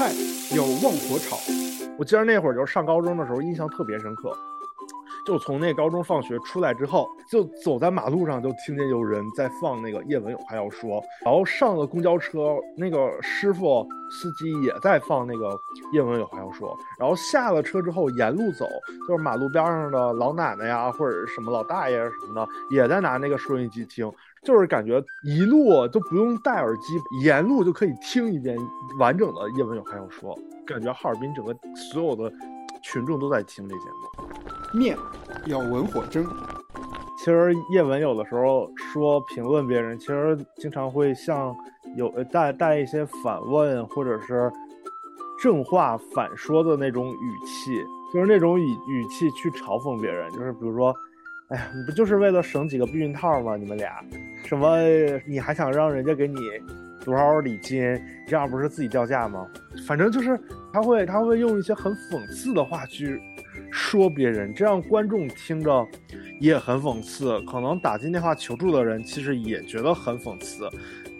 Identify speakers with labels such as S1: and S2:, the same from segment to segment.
S1: 菜有旺火炒。
S2: 我记得那会儿就是上高中的时候，印象特别深刻。就从那高中放学出来之后，就走在马路上，就听见有人在放那个叶文有话要说。然后上了公交车，那个师傅司机也在放那个叶文有话要说。然后下了车之后，沿路走，就是马路边上的老奶奶呀，或者什么老大爷什么的，也在拿那个收音机听。就是感觉一路都不用戴耳机，沿路就可以听一遍完整的叶文有还要说。感觉哈尔滨整个所有的群众都在听这节目。
S1: 面要文火蒸。
S2: 其实叶文有的时候说评论别人，其实经常会像有带带一些反问或者是正话反说的那种语气，就是那种语语气去嘲讽别人，就是比如说。哎呀，你不就是为了省几个避孕套吗？你们俩，什么你还想让人家给你多少礼金？这样不是自己掉价吗？反正就是他会他会用一些很讽刺的话去说别人，这样观众听着也很讽刺。可能打进电话求助的人其实也觉得很讽刺。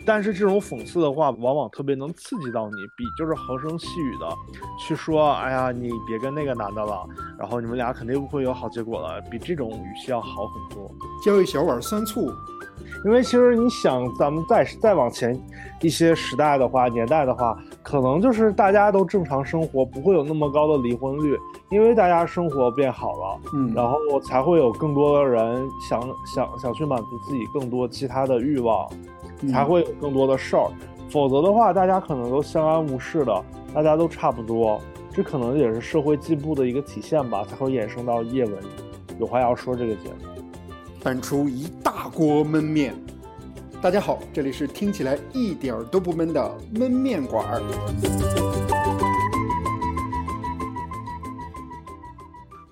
S2: 但是这种讽刺的话，往往特别能刺激到你，比就是和声细语的去说，哎呀，你别跟那个男的了，然后你们俩肯定不会有好结果了，比这种语气要好很多。
S1: 浇一小碗酸醋，
S2: 因为其实你想，咱们再再往前一些时代的话，年代的话，可能就是大家都正常生活，不会有那么高的离婚率，因为大家生活变好了，
S1: 嗯，
S2: 然后才会有更多的人想想想去满足自己更多其他的欲望。才会有更多的事儿，否则的话，大家可能都相安无事的，大家都差不多。这可能也是社会进步的一个体现吧，才会衍生到叶文有话要说这个节目，
S1: 翻出一大锅焖面。大家好，这里是听起来一点儿都不闷的焖面馆儿，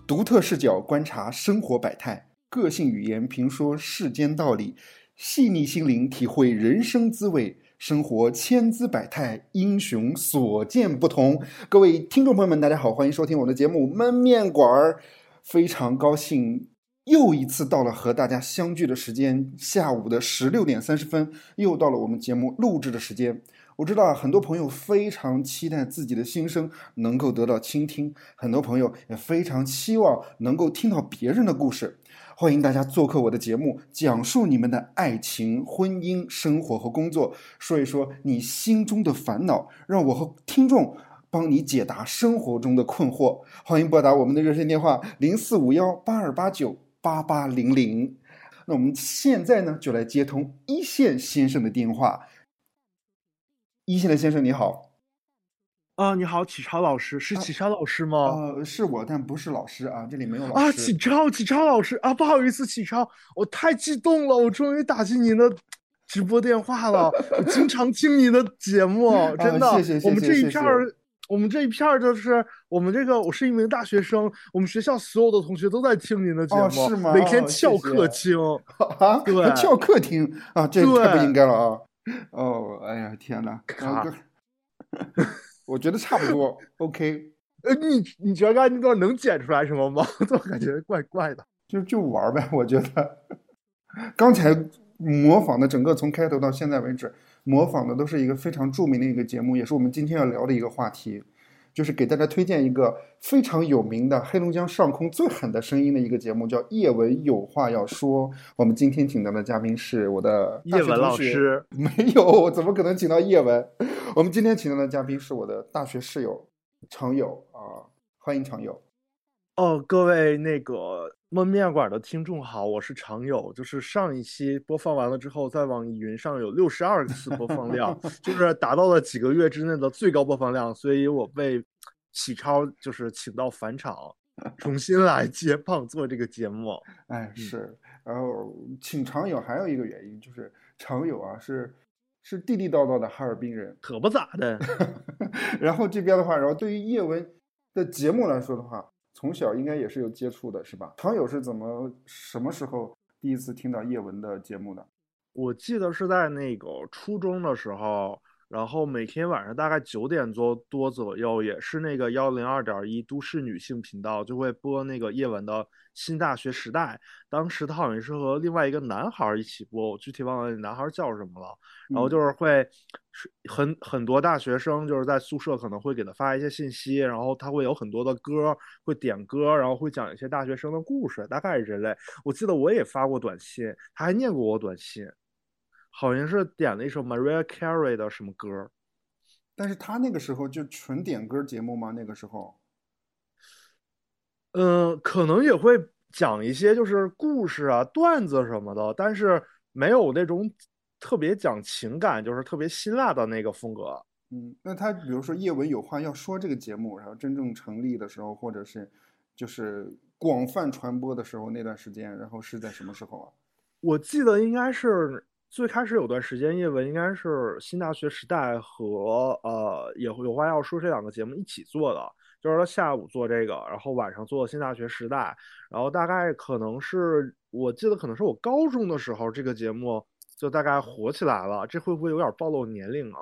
S1: 独特视角观察生活百态，个性语言评说世间道理。细腻心灵，体会人生滋味。生活千姿百态，英雄所见不同。各位听众朋友们，大家好，欢迎收听我的节目《焖面馆儿》。非常高兴，又一次到了和大家相聚的时间。下午的十六点三十分，又到了我们节目录制的时间。我知道很多朋友非常期待自己的心声能够得到倾听，很多朋友也非常期望能够听到别人的故事。欢迎大家做客我的节目，讲述你们的爱情、婚姻、生活和工作，说一说你心中的烦恼，让我和听众帮你解答生活中的困惑。欢迎拨打我们的热线电话零四五幺八二八九八八零零。那我们现在呢，就来接通一线先生的电话。一线的先生你好。
S2: 啊，你好，启超老师，是启超老师吗？
S1: 呃，是我，但不是老师啊，这里没有老
S2: 师。啊，启超，启超老师啊，不好意思，启超，我太激动了，我终于打进您的直播电话了。我经常听您的节目，真的。
S1: 谢谢谢谢。
S2: 我们这一片儿，我们这一片儿就是我们这个，我是一名大学生，我们学校所有的同学都在听您的节目，
S1: 是吗？
S2: 每天翘课听
S1: 啊，
S2: 对，
S1: 翘课听啊，这太不应该了啊。哦，哎呀，天哪，
S2: 卡。
S1: 我觉得差不多，OK。
S2: 呃，你你觉得那段能剪出来什么吗？我感觉怪怪的。
S1: 就就玩呗，我觉得。刚才模仿的整个从开头到现在为止，模仿的都是一个非常著名的一个节目，也是我们今天要聊的一个话题。就是给大家推荐一个非常有名的黑龙江上空最狠的声音的一个节目，叫《叶文有话要说》。我们今天请到的嘉宾是我的
S2: 叶文老师，
S1: 没有，我怎么可能请到叶文？我们今天请到的嘉宾是我的大学室友常友啊，欢迎常友。
S2: 哦，各位那个。焖面馆的听众好，我是常友，就是上一期播放完了之后，在网易云上有六十二次播放量，就是达到了几个月之内的最高播放量，所以我被启超就是请到返场，重新来接棒做这个节目。
S1: 哎，是，然后请常友还有一个原因就是常友啊是是地地道道的哈尔滨人，
S2: 可不咋的。
S1: 然后这边的话，然后对于叶文的节目来说的话。从小应该也是有接触的，是吧？唐友是怎么什么时候第一次听到叶文的节目的？
S2: 我记得是在那个初中的时候，然后每天晚上大概九点多多左右，也是那个幺零二点一都市女性频道就会播那个叶文的新大学时代。当时他好像是和另外一个男孩一起播，我具体忘了那男孩叫什么了。然后就是会是很很多大学生就是在宿舍可能会给他发一些信息，然后他会有很多的歌会点歌，然后会讲一些大学生的故事，大概是这类。我记得我也发过短信，他还念过我短信。好像是点了一首 Maria Carey 的什么歌，
S1: 但是他那个时候就纯点歌节目吗？那个时候，
S2: 嗯，可能也会讲一些就是故事啊、段子什么的，但是没有那种特别讲情感，就是特别辛辣的那个风格。
S1: 嗯，那他比如说叶文有话要说这个节目，然后真正成立的时候，或者是就是广泛传播的时候那段时间，然后是在什么时候啊？
S2: 我记得应该是。最开始有段时间，叶文应该是新大学时代和呃也有话要说这两个节目一起做的，就是他下午做这个，然后晚上做新大学时代，然后大概可能是我记得可能是我高中的时候，这个节目就大概火起来了。这会不会有点暴露年龄啊？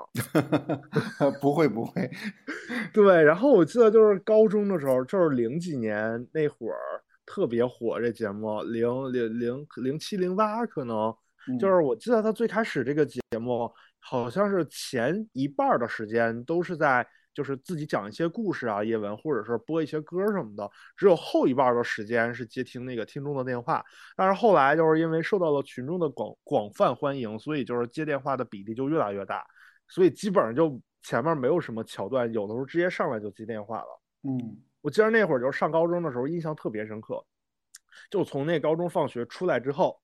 S1: 不 会不会。
S2: 对，然后我记得就是高中的时候，就是零几年那会儿特别火这节目，零零零零七零八可能。就是我记得他最开始这个节目，好像是前一半的时间都是在就是自己讲一些故事啊，叶文或者是播一些歌什么的，只有后一半的时间是接听那个听众的电话。但是后来就是因为受到了群众的广广泛欢迎，所以就是接电话的比例就越来越大，所以基本上就前面没有什么桥段，有的时候直接上来就接电话了。
S1: 嗯，
S2: 我记得那会儿就是上高中的时候，印象特别深刻，就从那高中放学出来之后。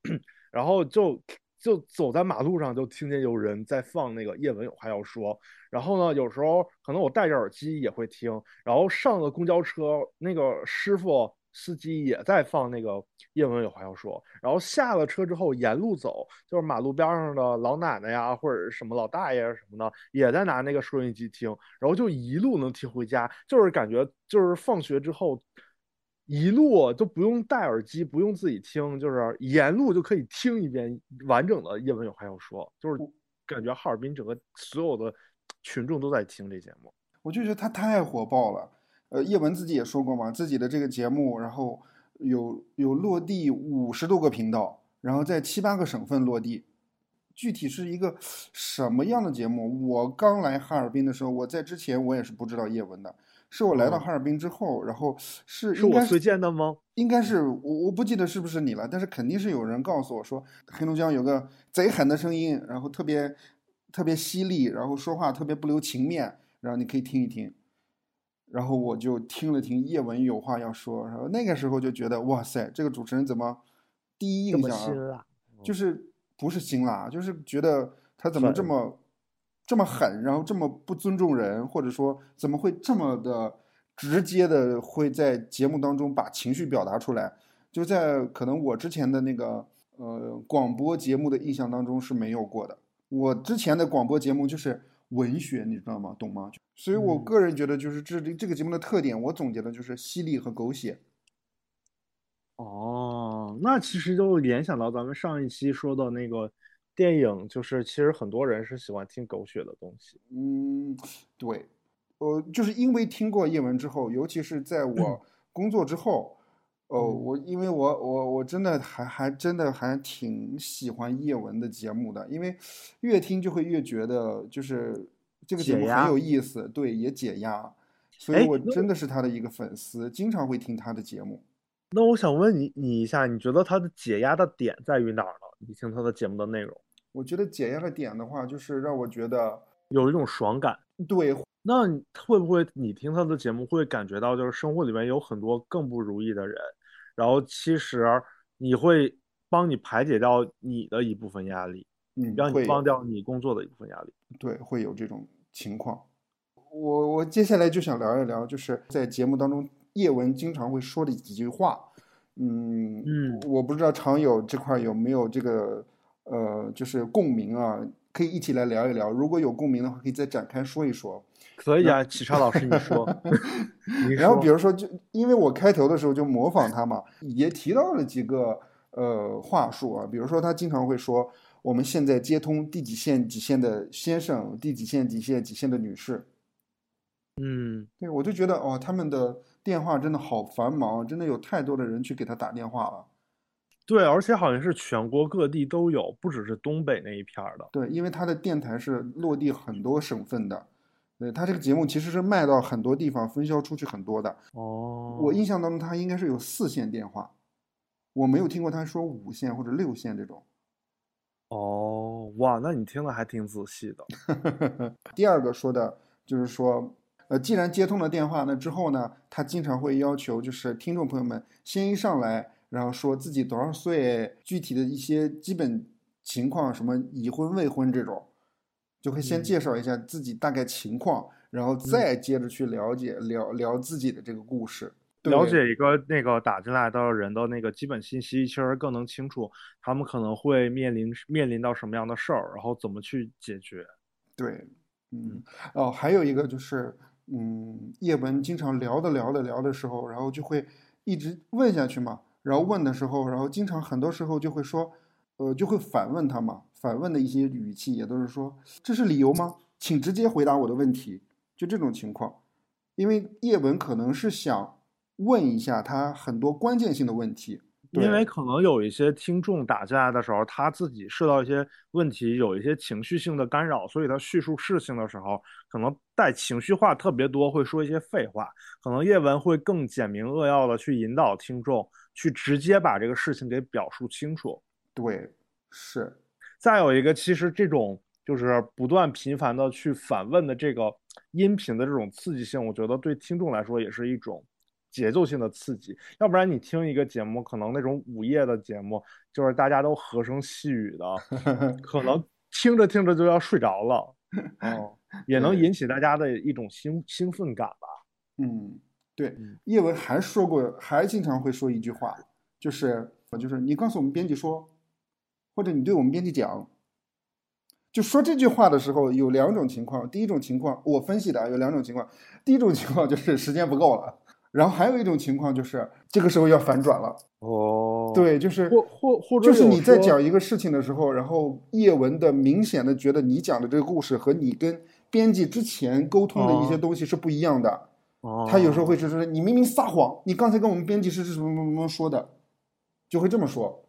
S2: 然后就就走在马路上，就听见有人在放那个叶文有话要说。然后呢，有时候可能我戴着耳机也会听。然后上了公交车，那个师傅司机也在放那个叶文有话要说。然后下了车之后，沿路走，就是马路边上的老奶奶呀，或者什么老大爷什么的，也在拿那个收音机听。然后就一路能听回家，就是感觉就是放学之后。一路都不用戴耳机，不用自己听，就是沿路就可以听一遍完整的叶文有话要说，就是感觉哈尔滨整个所有的群众都在听这节目。
S1: 我就觉得他太火爆了。呃，叶文自己也说过嘛，自己的这个节目，然后有有落地五十多个频道，然后在七八个省份落地。具体是一个什么样的节目？我刚来哈尔滨的时候，我在之前我也是不知道叶文的。是我来到哈尔滨之后，然后是
S2: 是我推荐的吗？
S1: 应该是我我不记得是不是你了，但是肯定是有人告诉我说，黑龙江有个贼狠的声音，然后特别特别犀利，然后说话特别不留情面，然后你可以听一听。然后我就听了听叶文有话要说，然后那个时候就觉得哇塞，这个主持人怎么第一印象啊就是不是辛辣，就是觉得他怎么这么。这么狠，然后这么不尊重人，或者说怎么会这么的直接的会在节目当中把情绪表达出来？就在可能我之前的那个呃广播节目的印象当中是没有过的。我之前的广播节目就是文学，你知道吗？懂吗？所以我个人觉得就是这这个节目的特点，我总结的就是犀利和狗血。
S2: 哦，那其实就联想到咱们上一期说到那个。电影就是，其实很多人是喜欢听狗血的东西。
S1: 嗯，对，呃，就是因为听过叶文之后，尤其是在我工作之后，哦，我因为我我我真的还还真的还挺喜欢叶文的节目的，因为越听就会越觉得就是这个节目很有意思，对，也解压，所以我真的是他的一个粉丝，经常会听他的节目。
S2: 那我想问你你一下，你觉得他的解压的点在于哪儿呢？你听他的节目的内容。
S1: 我觉得解压的点的话，就是让我觉得
S2: 有一种爽感。
S1: 对，
S2: 那会不会你听他的节目会感觉到，就是生活里面有很多更不如意的人，然后其实你会帮你排解掉你的一部分压力，
S1: 嗯，
S2: 让你放掉你工作的一部分压力。
S1: 对，会有这种情况。我我接下来就想聊一聊，就是在节目当中叶文经常会说的几句话。嗯
S2: 嗯，
S1: 我不知道常友这块有没有这个。呃，就是共鸣啊，可以一起来聊一聊。如果有共鸣的话，可以再展开说一说。
S2: 可以啊，启超老师，你说。
S1: 然后比如说，就因为我开头的时候就模仿他嘛，也提到了几个呃话术啊。比如说，他经常会说：“我们现在接通第几线几线的先生，第几线几线几线的女士。
S2: 嗯，
S1: 对我就觉得哦，他们的电话真的好繁忙，真的有太多的人去给他打电话了。
S2: 对，而且好像是全国各地都有，不只是东北那一片儿的。
S1: 对，因为他的电台是落地很多省份的，对他这个节目其实是卖到很多地方，分销出去很多的。
S2: 哦，
S1: 我印象当中他应该是有四线电话，我没有听过他说五线或者六线这种。
S2: 哦，哇，那你听的还挺仔细的。
S1: 第二个说的就是说，呃，既然接通了电话，那之后呢，他经常会要求就是听众朋友们先一上来，然后说自己多少岁，具体的一些基本情况，什么已婚未婚这种，就会先
S2: 嗯。
S1: 介绍一下自己大概情况，然后再接着去了解聊聊自己的这个故事。
S2: 了。解一个那个打进来的人的那个基本信息，其实更能清楚他们可能会面临面临到什么样的事儿，然后怎么去解决。
S1: 对，嗯，哦，还有一个就是，嗯，叶文经常聊的聊的聊的时候，然后就会一直问下去嘛，然后问的时候，然后经常很多时候就会说，呃，就会反问他嘛，反问的一些语气也都是说，这是理由吗？请直接回答我的问题，就这种情况，因为叶文可能是想问一下他很多关键性的问题，
S2: 因为可能有一些听众打进来的时候，他自己受到一些问题，有一些情绪性的干扰，所以他叙述事情的时候，可能带情绪化特别多，会说一些废话。可能叶文会更简明扼要的去引导听众，去直接把这个事情给表述清楚。
S1: 对，是，
S2: 再有一个，其实这种就是不断频繁的去反问的这个音频的这种刺激性，我觉得对听众来说也是一种节奏性的刺激。要不然你听一个节目，可能那种午夜的节目，就是大家都和声细语的，可能听着听着就要睡着了，哦，也能。引起大家的一种兴兴奋感吧。
S1: 嗯，对
S2: 嗯，
S1: 叶文还说过，还经常会说一句话，就是就是你告诉我们编辑说，或者你对我们编辑讲，就说这句话的时候有两种情况，第一种情况我分析的啊有两种情况，第一种情况就是时间不够了，然后还有一种情况就是这个时候要反转了，
S2: 哦，，
S1: 对，就是
S2: 或或或者
S1: 就是你在讲一个事情的时候，然后叶文的明显的觉得你讲的这个故事和你跟编辑之前沟通的一些
S2: 哦
S1: 东西是不一样的。
S2: 哦，
S1: 他有时候会说说你明明撒谎，你刚才跟我们编辑是是什么什么什么说的，就会这么说。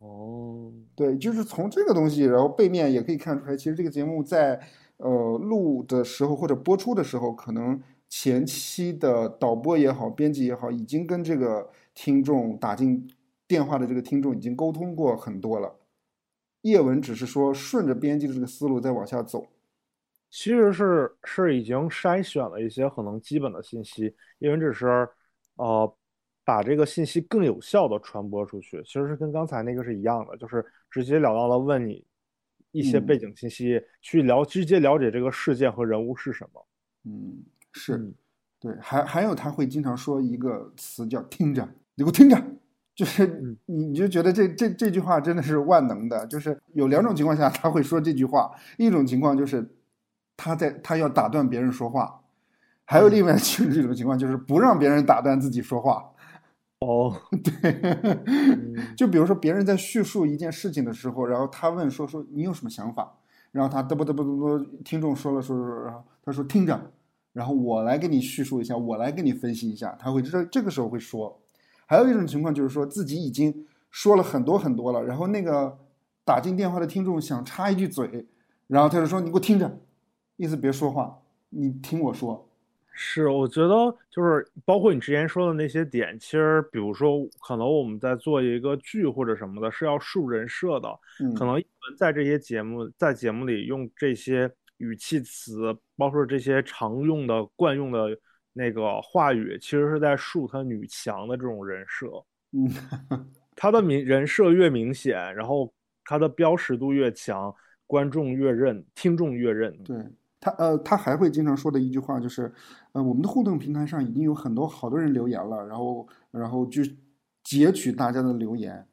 S2: 哦，
S1: 对，就是从这个东西，然后背面也可以看出来，其实这个节目在呃录的时候或者播出的时候，可能前期的导播也好，编辑也好，已经跟这个听众打进电话的这个听众已经沟通过很多了。叶文只是说顺着编辑的这个思路再往下走。
S2: 其实是是已经筛选了一些可能基本的信息，叶文只是呃把这个信息更有效的传播出去，其实是跟刚才那个是一样的，就是直截了当的问你一些
S1: 嗯
S2: 背景信息，去了直接了解这个事件和人物是什么。
S1: 嗯，是。
S2: 嗯
S1: 对，还还有他会经常说一个词叫“听着”，你给我听着，就是
S2: 嗯。
S1: 你你就觉得这这这句话真的是万能的，就是有两种情况下他会说这句话，一种情况就是他在他要打断别人说话，还有另外一种情况就是不让别人打断自己说话。
S2: 哦，
S1: 对，就比如说别人在叙述一件事情的时候，然后他问说说你有什么想法，然后他嘚啵嘚啵嘚啵，听众说了说说，然后他说听着，然后我来给你叙述一下，我来给你分析一下，他会这这个时候会说。还有一种情况就是说自己已经说了很多很多了，然后那个打进电话的听众想插一句嘴，然后他就说你给我听着，意思别说话，你听我说。
S2: 是，我觉得就是包括你之前说的那些点，其实比如说可能我们在做一个剧或者什么的，是要树人设的，
S1: 嗯，
S2: 可能在这些节目在节目里用这些语气词，包括这些常用的惯用的那个话语，其实是在树他女强的这种人设。
S1: 嗯，
S2: 他的明人设越明显，然后他的标识度越强，观众越认，听众越认。
S1: 对他，呃，他还会经常说的一句话就是，呃，我们的互动平台上已经有很多好多人留言了，然后，然后就截取大家的留言，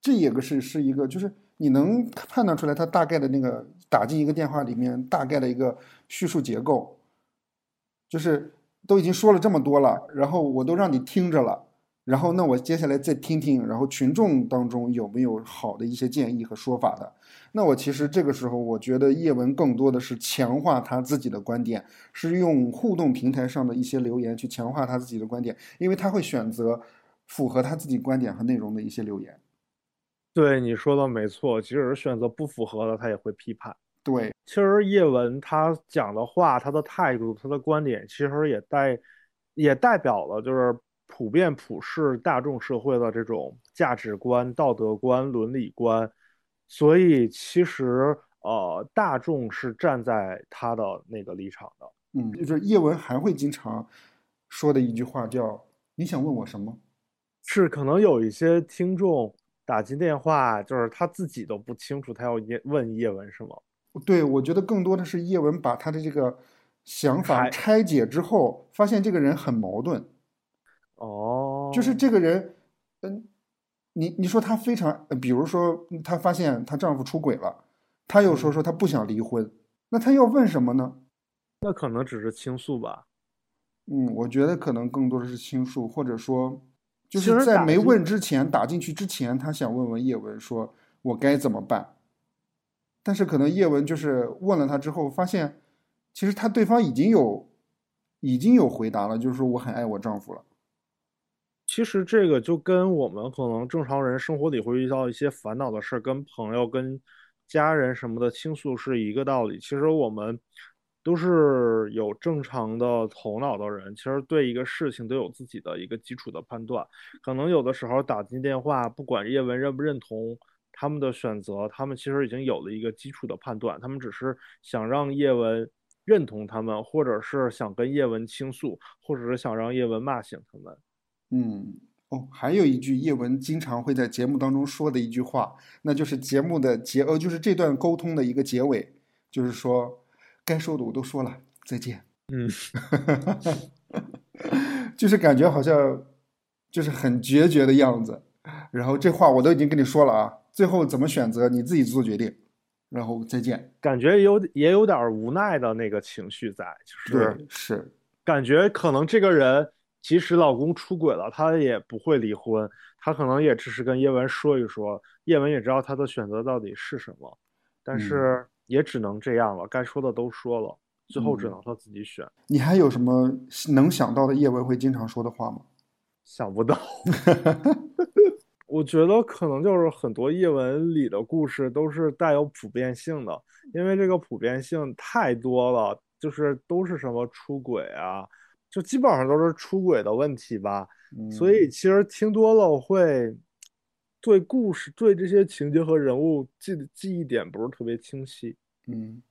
S1: 这也个是是一个，就是你能判断出来他大概的那个打进一个电话里面大概的一个叙述结构，就是都已经说了这么多了，然后我都让你听着了，然后，那我接下来再听听，然后群众当中有没有好的一些建议和说法的？那我其实这个时候，我觉得叶文更多的是强化他自己的观点，是用互动平台上的一些留言去强化他自己的观点，因为他会选择符合他自己观点和内容的一些留言。
S2: 对你说的没错，即使是选择不符合的，他也会批判。
S1: 对，
S2: 其实叶文他讲的话，他的态度，他的观点，其实也代也代表了就是。普遍普世大众社会的这种价值观、道德观、伦理观，所以其实呃，大众是站在他的那个立场的。
S1: 嗯，就是叶文还会经常说的一句话叫“你想问我什么？”
S2: 是可能有一些听众打进电话，就是他自己都不清楚他要叶问叶文什么。
S1: 对，我觉得更多的是叶文把他的这个想法拆解之后，发现这个人很矛盾。
S2: 哦，
S1: 就是这个人，嗯，你你说他非常，比如说她发现她丈夫出轨了，她又说说她不想离婚，那她要问什么呢？
S2: 那可能只是倾诉吧。
S1: 嗯，我觉得可能更多的是倾诉，或者说就是在没问之前打进去之前，她想问问叶文，说我该怎么办？但是可能叶文就是问了他之后，发现其实他对方已经有已经有回答了，就是说我很爱我丈夫了。
S2: 其实这个就跟我们可能正常人生活里会遇到一些烦恼的事跟朋友、跟家人什么的倾诉是一个道理。其实我们都是有正常的头脑的人，其实对一个事情都有自己的一个基础的判断。可能有的时候打进电话，不管叶文认不认同他们的选择，他们其实已经有了一个基础的判断，他们只是想让叶文认同他们，或者是想跟叶文倾诉，或者是想让叶文骂醒他们。
S1: 嗯哦，还有一句叶文经常会在节目当中说的一句话，那就是节目的结呃，就是这段沟通的一个结尾，就是说该说的我都说了，再见。
S2: 嗯，
S1: 就是感觉好像就是很决绝的样子。然后这话我都已经跟你说了啊，最后怎么选择你自己做决定。然后再见，
S2: 感觉有也有点无奈的那个情绪在，就是
S1: 是
S2: 感觉可能这个人。即使老公出轨了，她也不会离婚。她可能也只是跟叶文说一说，叶文也知道她的选择到底是什么，但是也只能这样了。该说的都说了，最后只能他自己选。
S1: 你还有什么能想到的叶文会经常说的话吗？
S2: 想不到。我觉得可能就是很多叶文里的故事都是带有普遍性的，因为这个普遍性太多了，就是都是什么出轨啊。就基本上都是出轨的问题吧，所以其实听多了会对故事、对这些情节和人物记记忆点不是特别清晰。
S1: 嗯，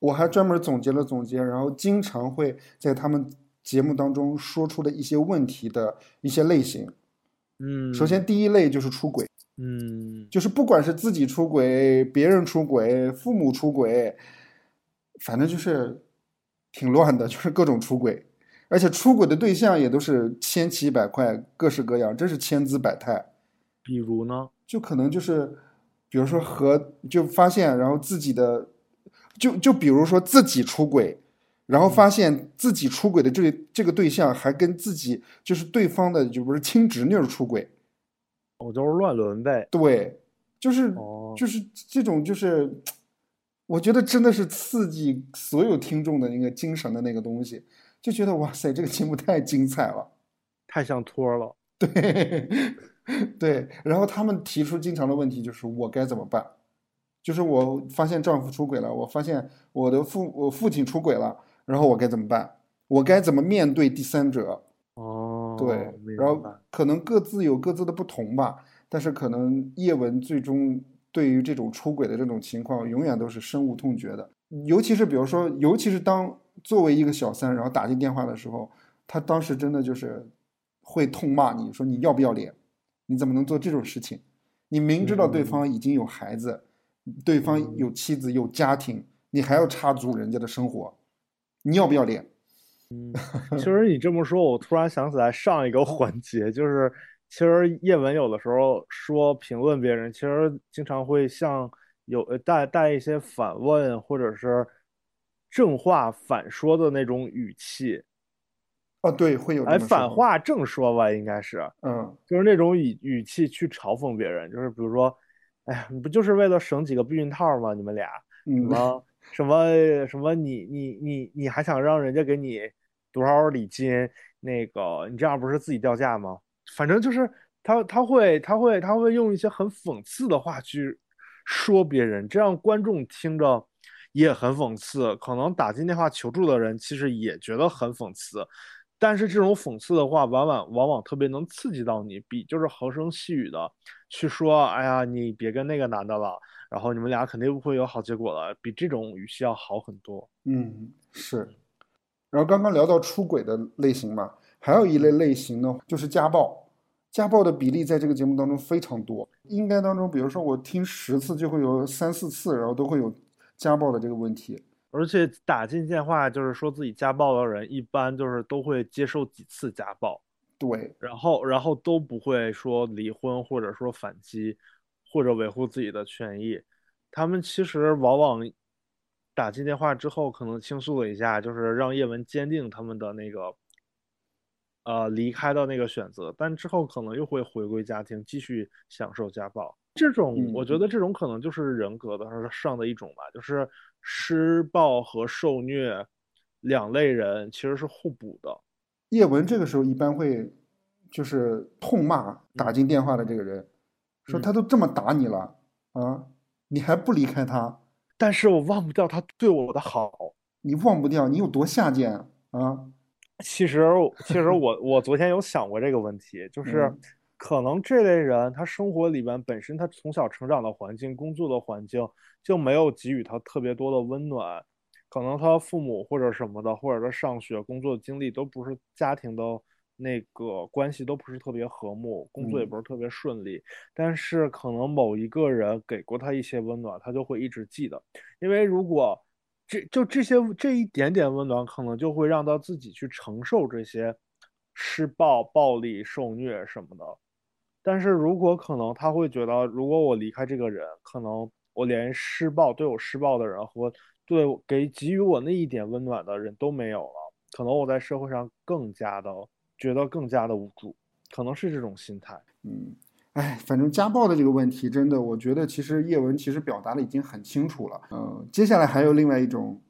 S1: 我还专门总结了总结，然后经常会在他们节目当中说出的一些问题的一些类型。
S2: 嗯，
S1: 首先第一类就是出轨。
S2: 嗯，
S1: 就是不管是自己出轨、别人出轨、父母出轨，反正就是挺乱的，就是各种出轨。而且出轨的对象也都是千奇百怪、各式各样，真是千姿百态。
S2: 比如呢？
S1: 就可能就是，比如说和就发现，然后自己的，就就比如说自己出轨，然后发现自己出轨的这这个对象还跟自己就是对方的就不是亲侄女出轨，
S2: 我就是乱伦呗。
S1: 对，就是就是这种就是，我觉得真的是刺激所有听众的那个精神的那个东西。就觉得哇塞，这个节目太精彩了，
S2: 太像托了。
S1: 对，对。然后他们提出经常的问题就是我该怎么办？就是我发现丈夫出轨了，我发现我的父我父亲出轨了，然后我该怎么办？我该怎么面对第三者？
S2: 哦，
S1: 对。然后可能各自有各自的不同吧，但是可能叶文最终对于这种出轨的这种情况，永远都是深恶痛绝的。尤其是比如说，尤其是当。作为一个小三，然后打进电话的时候，他当时真的就是会痛骂你说你要不要脸？你怎么能做这种事情？你明知道对方已经有孩子，对方有妻子有家庭，你还要插足人家的生活，你要不要脸？
S2: 嗯，其实你这么说，我突然想起来上一个环节，就是其实叶文有的时候说评论别人，其实经常会像有带带一些反问，或者是。正话反说的那种语气，
S1: 啊，对，会有这
S2: 哎，反话正说吧，应该是，
S1: 嗯
S2: 就是那种语语气去嘲讽别人，就是比如说，哎呀，你不就是为了省几个避孕套吗？你们俩什
S1: 嗯
S2: 么什么什么你你你你还想让人家给你多少礼金？那个你这样不是自己掉价吗？反正就是他他会他会他会用一些很讽刺的话去说别人，这样观众听着也很讽刺，可能打进电话求助的人其实也觉得很讽刺。但是这种讽刺的话，往往往往特别能刺激到你，比就是和声细语的去说，哎呀，你别跟那个男的了，然后你们俩肯定不会有好结果了，比这种语气要好很多。
S1: 嗯是。然后刚刚聊到出轨的类型嘛，还有一类类型呢，就是家暴。家暴的比例在这个节目当中非常多，应该当中，比如说我听十次就会有三四次，然后都会有家暴的这个问题。
S2: 而且打进电话就是说自己家暴的人，一般就是都会接受几次家暴，
S1: 对，
S2: 然后然后都不会说离婚或者说反击，或者维护自己的权益。他们其实往往打进电话之后，可能倾诉了一下，就是让叶文坚定他们的那个呃离开的那个选择，但之后可能又会回归家庭，继续享受家暴。这种
S1: 嗯
S2: 我觉得这种可能就是人格的上的一种吧，就是施暴和受虐两类人其实是互补的。
S1: 叶文这个时候一般会就是痛骂打进电话的这个人，说
S2: 嗯
S1: 他都这么打你了啊，你还不离开他，
S2: 但是我忘不掉他对我的好。
S1: 你忘不掉你有多下贱啊？
S2: 其实，其实我我昨天有想过这个问题，就是
S1: 嗯
S2: 可能这类人他生活里边本身他从小成长的环境、工作的环境就没有给予他特别多的温暖，可能他父母或者什么的，或者他上学、工作经历都不是家庭的那个关系都不是特别和睦，工作也
S1: 嗯。
S2: 不是特别顺利，但是可能某一个人给过他一些温暖，他就会一直记得，因为如果这就这些这一点点温暖，可能就会让他自己去承受这些施暴、暴力、受虐什么的。但是如果可能，他会觉得，如果我离开这个人，可能我连施暴对我施暴的人和对给给予我那一点温暖的人都没有了，可能我在社会上更加的觉得更加的无助，可能是这种心态。
S1: 嗯，哎，反正家暴的这个问题，真的，我觉得其实叶文其实表达的已经很清楚了。呃，接下来还有另外一种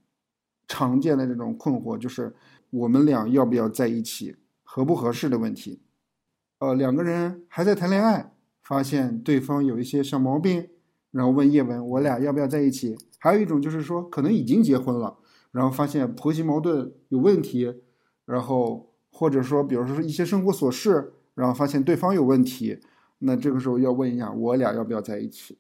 S1: 常见的这种困惑，就是我们俩要不要在一起，合不合适的问题。呃，两个人还在谈恋爱，发现对方有一些小毛病，然后问叶文，我俩要不要在一起？还有一种就是说，可能已经结婚了，然后发现婆媳矛盾有问题，然后或者说，比如说一些生活琐事，然后发现对方有问题，那这个时候要问一下，我俩要不要在一起？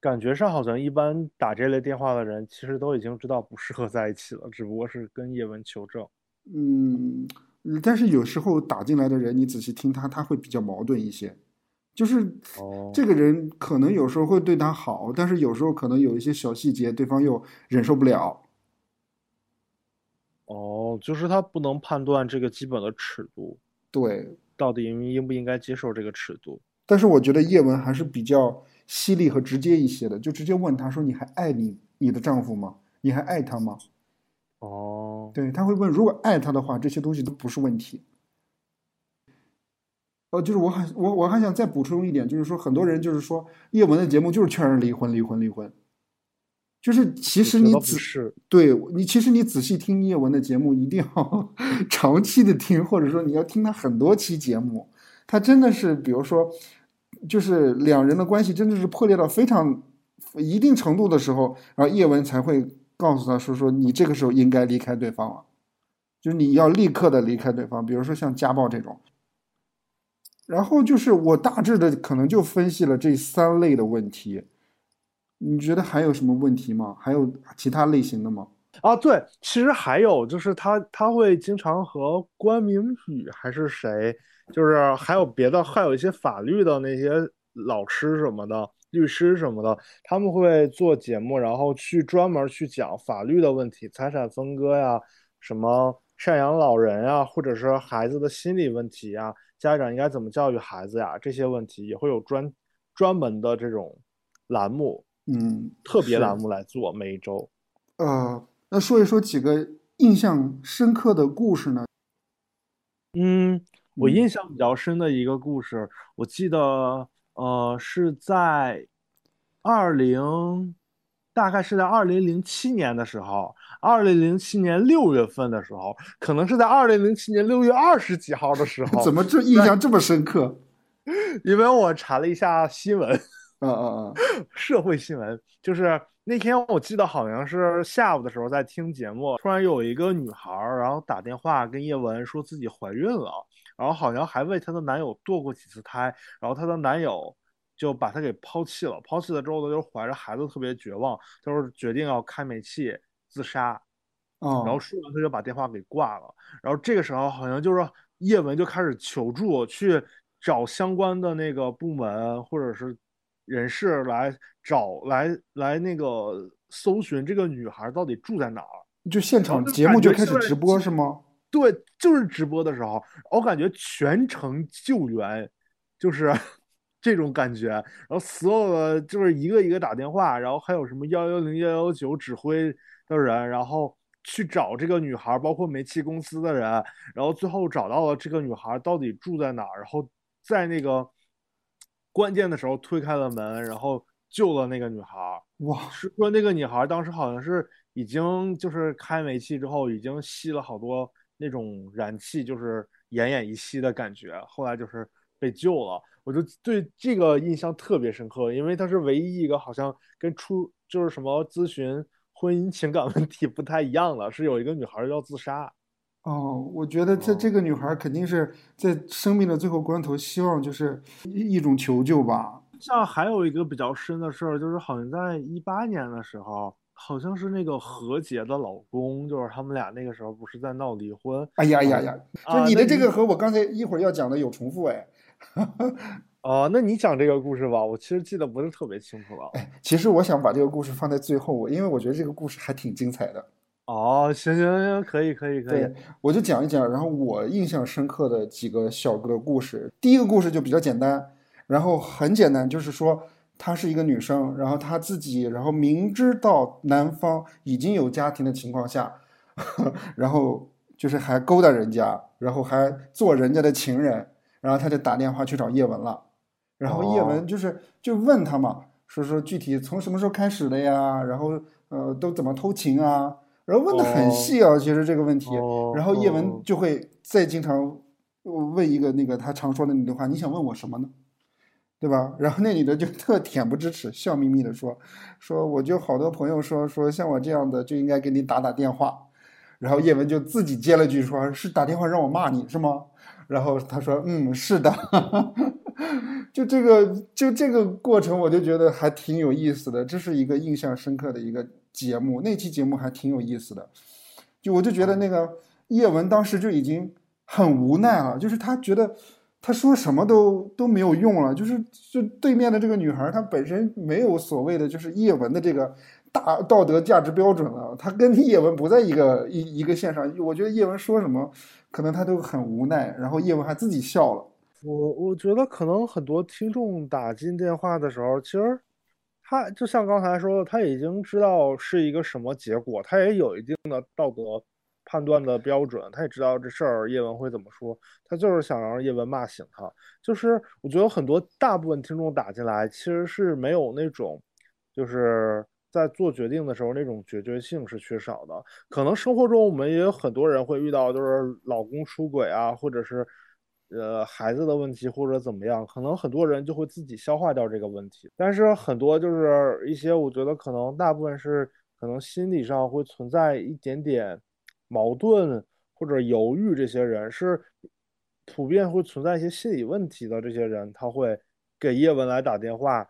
S2: 感觉上好像一般打这类电话的人，其实都已经知道不适合在一起了，只不过是跟叶文求证。
S1: 嗯，但是有时候打进来的人，你仔细听他，他会比较矛盾一些，就是
S2: 哦
S1: 这个人可能有时候会对他好，但是有时候可能有一些小细节，对方又忍受不了。
S2: 哦，就是他不能判断这个基本的尺度，
S1: 对，
S2: 到底应应不应该接受这个尺度。
S1: 但是我觉得叶文还是比较犀利和直接一些的，就直接问他说：“你还爱你你的丈夫吗？你还爱他吗
S2: 哦？”，
S1: 对，他会问，如果爱他的话，这些东西都不是问题。呃，就是我还我我还想再补充一点，就是说很多人就是说叶文的节目就是劝人离婚离婚离婚，就是其实你仔
S2: 细，
S1: 对你其实你仔细听叶文的节目，一定要 长期的听，或者说你要听他很多期节目，他真的是比如说，就是两人的关系真的是破裂到非常一定程度的时候，然后叶文才会告诉他说说你这个时候应该离开对方了，就是你要立刻的离开对方，比如说像家暴这种。然后就是我大致的可能就分析了这三类的问题，你觉得还有什么问题吗？还有其他类型的吗？
S2: 啊，对，其实还有就是他他会经常和关明宇还是谁，就是还有别的，还有一些法律的那些老师什么的，律师什么的，他们会做节目，然后去专门去讲法律的问题，财产分割呀，什么赡养老人呀，或者是孩子的心理问题呀，家长应该怎么教育孩子呀，这些问题也会有专专门的这种栏目，
S1: 嗯，
S2: 特别栏目来做每一周。
S1: 呃，那说一说几个印象深刻的故事呢？
S2: 嗯，我
S1: 嗯
S2: 印象比较深的一个故事，我记得呃是在二零，大概是在二零零七年的时候，二零零七年六月份的时候，可能是在二零零七年六月二十几号的时 候，
S1: 怎么这印象这么深刻？
S2: 因为我查了一下新闻，
S1: 嗯嗯嗯
S2: 社会新闻，就是那天我记得好像是下午的时候在听节目，突然有一个女孩儿，然后打电话跟叶文说自己怀孕了，然后好像还为她的男友堕过几次胎，然后她的男友就把她给抛弃了，抛弃了之后，呢就怀着孩子特别绝望，就是决定要开煤气自杀，
S1: 嗯，哦，
S2: 然后说完他就把电话给挂了。然后这个时候好像就是叶文就开始求助，去找相关的那个部门或者是人士来找来来那个搜寻这个女孩到底住在哪儿。
S1: 就现场节目就开始直播是吗？
S2: 对，就是直播的时候，我感觉全程救援，就是 这种感觉。然后所有的就是一个一个打电话，然后还有什么幺幺零、幺幺九指挥的人，然后去找这个女孩，包括煤气公司的人，然后最后找到了这个女孩到底住在哪儿，然后在那个关键的时候推开了门，然后救了那个女孩。
S1: 哇，
S2: 是说那个女孩当时好像是已经就是开煤气之后，已经吸了好多那种燃气，就是奄奄一息的感觉。后来就是被救了，我就对这个印象特别深刻，因为它是唯一一个好像跟出就是什么咨询婚姻情感问题不太一样了，是有一个女孩要自杀。
S1: 哦，我觉得这
S2: 哦
S1: 这个女孩肯定是在生命的最后关头，希望就是一一种求救吧。
S2: 像还有一个比较深的事儿，就是好像在一八年的时候，好像是那个何洁的老公，就是他们俩那个时候不是在闹离婚。
S1: 哎呀呀呀，就你的这个和我刚才一会儿要讲的有重复哎。
S2: 哦，那你讲这个故事吧，我其实记得不是特别清楚了。
S1: 哎，其实我想把这个故事放在最后，我因为我觉得这个故事还挺精彩的。
S2: 哦，行行行，可以可以可以
S1: 对，，我就讲一讲，然后我印象深刻的几个小的故事。第一个故事就比较简单，然后很简单，就是说她是一个女生，然后她自己，然后明知道男方已经有家庭的情况下，然后就是还勾搭人家，然后还做人家的情人，然后她就打电话去找叶文了，然后叶
S2: 哦
S1: 文就是就问他嘛，说说具体从什么时候开始的呀，然后呃都怎么偷情啊，然后问的很
S2: 哦
S1: 细啊，其实这个问题。
S2: 哦
S1: 然后叶文
S2: 哦。
S1: 就会再经常问一个那个他常说的那句话：“你想问我什么呢？”对吧？然后那女的就特恬不知耻，笑眯眯的说：“说我就好多朋友说说像我这样的就应该给你打打电话。”然后叶文就自己接了句说：“是打电话让我骂你是吗？”然后他说：“嗯，是的。”就这个就这个过程，我就觉得还挺有意思的，这是一个印象深刻的一个节目，那期节目还挺有意思的。就我就觉得那个叶文当时就已经很无奈了，就是他觉得他说什么都都没有用了，就是就对面的这个女孩，她本身没有所谓的就是叶文的这个大道德价值标准了，她跟 叶文不在一个一一个线上。我觉得叶文说什么，可能他都很无奈，然后叶文还自己笑了。
S2: 我我觉得可能很多听众打进电话的时候，其实他就像刚才说的，他已经知道是一个什么结果，他也有一定的道德判断的标准，他也知道这事儿叶文会怎么说，他就是想让叶文骂醒他。就是我觉得很多大部分听众打进来，其实是没有那种就是。在做决定的时候，那种决绝性是缺少的。可能生活中我们也有很多人会遇到，就是老公出轨啊，或者是呃孩子的问题或者怎么样，可能很多人就会自己消化掉这个问题。但是很多就是一些，我觉得可能大部分是可能心理上会存在一点点矛盾或者犹豫，这些人是普遍会存在一些心理问题的。这些人他会给叶文来打电话，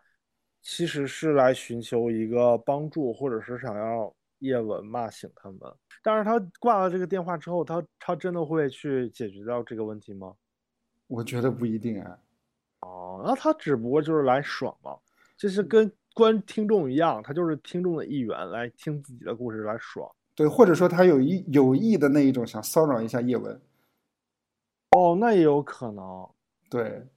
S2: 其实是来寻求一个帮助，或者是想要叶文骂醒他们。但是他挂了这个电话之后，他他真的会去解决掉这个问题吗？
S1: 我觉得不一定啊。
S2: 哦，那他只不过就是来爽嘛，就是跟观听众一样，他就是听众的一员，来听自己的故事来爽。
S1: 对，或者说他有意有意的那一种想骚扰一下叶文。
S2: 哦，那也有可能。
S1: 对，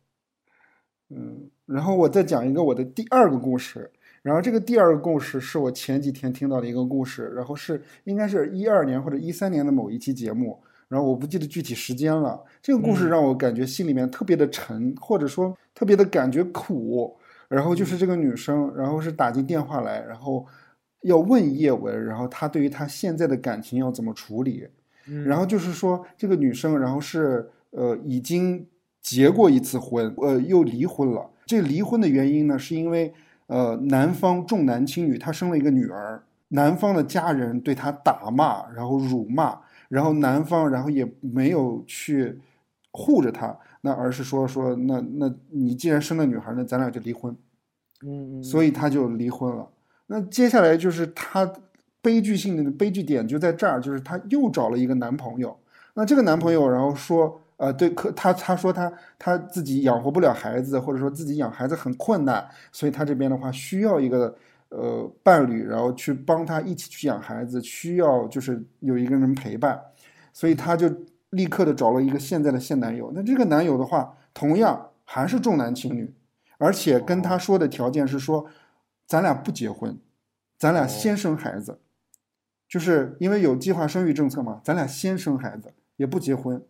S1: 嗯，然后我再讲一个我的第二个故事。然后这个第二个故事是我前几天听到的一个故事，然后是应该是一二年或者一三年的某一期节目。然后我不记得具体时间了。这个故事
S2: 嗯
S1: 让我感觉心里面特别的沉，或者说特别的感觉苦。然后就是这个女生，然后是打进电话来，然后要问叶文，然后他对于他现在的感情要怎么处理。
S2: 嗯
S1: 然后就是说，这个女生，然后是呃已经结过一次婚，呃又离婚了。这离婚的原因呢，是因为呃男方重男轻女，他生了一个女儿，男方的家人对他打骂，然后辱骂，然后男方然后也没有去护着她，那而是说说那那你既然生了女孩，那咱俩就离婚。
S2: 嗯嗯，
S1: 所以他就离婚了。那接下来就是他悲剧性的悲剧点就在这儿，就是他又找了一个男朋友。那这个男朋友然后说，呃，对，可他他说他他自己养活不了孩子，或者说自己养孩子很困难，所以他这边的话需要一个呃伴侣，然后去帮他一起去养孩子，需要就是有一个人陪伴，所以他就立刻的找了一个现在的现男友。那这个男友的话，同样还是重男轻女。而且跟他说的条件是说，咱俩不结婚，咱俩先生孩子，就是因为有计划生育政策嘛，咱俩先生孩子，也不结婚。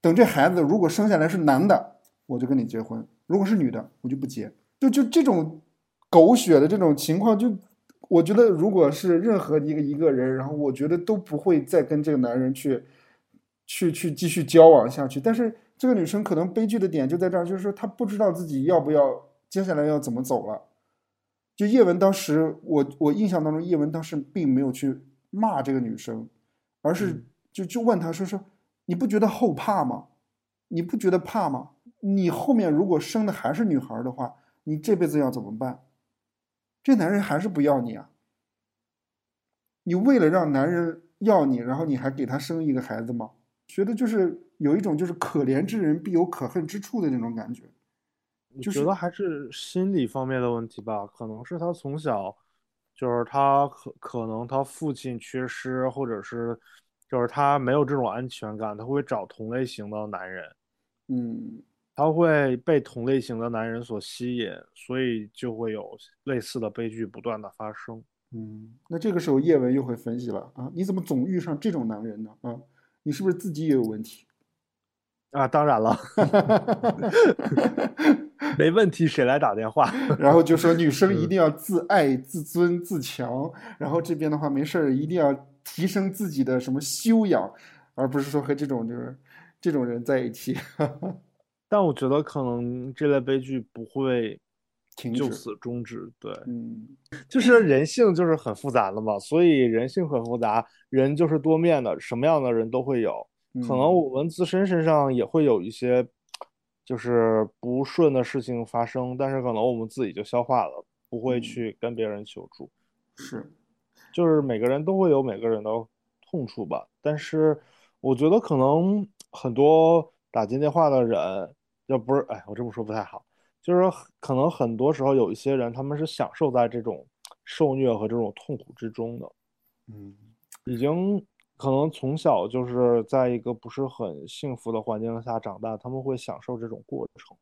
S1: 等这孩子如果生下来是男的，我就跟你结婚；如果是女的，我就不结。就就这种狗血的这种情况，就我觉得如果是任何一个一个人，然后我觉得都不会再跟这个男人去去去继续交往下去。但是这个女生可能悲剧的点就在这儿，就是说她不知道自己要不要。接下来要怎么走了？就叶文当时，我我印象当中，叶文当时并没有去骂这个女生，而是就就问她说说，你不觉得后怕吗？你不觉得怕吗？你后面如果生的还是女孩的话，你这辈子要怎么办？这男人还是不要你啊！你为了让男人要你，然后你还给他生一个孩子吗？觉得就是有一种就是可怜之人必有可恨之处的那种感觉。
S2: 我觉得还是心理方面的问题吧，可能是他从小，就是他可可能他父亲缺失，或者是就是他没有这种安全感，他会找同类型的男人，
S1: 嗯，
S2: 他会被同类型的男人所吸引，所以就会有类似的悲剧不断的发生。
S1: 嗯，那这个时候叶文又会分析了啊，你怎么总遇上这种男人呢？啊，你是不是自己也有问题？
S2: 啊，当然了，没问题，谁来打电话？
S1: 然后就说女生一定要自爱、自尊、自强，然后这边的话没事儿一定要提升自己的什么修养，而不是说和这种就是这种人在一起。
S2: 但我觉得可能这类悲剧不会
S1: 停止，
S2: 就此终止。对，
S1: 嗯，
S2: 就是人性就是很复杂的嘛，所以人性很复杂，人就是多面的，什么样的人都会有。可能
S1: 嗯
S2: 我们自身身上也会有一些就是不顺的事情发生，但是可能我们自己就消化了，不会
S1: 嗯。
S2: 去跟别人求助。
S1: 是，
S2: 就是每个人都会有每个人的痛处吧，但是我觉得可能很多打进电话的人，要不是，哎，我这么说不太好，就是说可能很多时候有一些人他们是享受在这种受虐和这种痛苦之中的，
S1: 嗯。
S2: 已经可能从小就是在一个不是很幸福的环境下长大，他们会享受这种过程。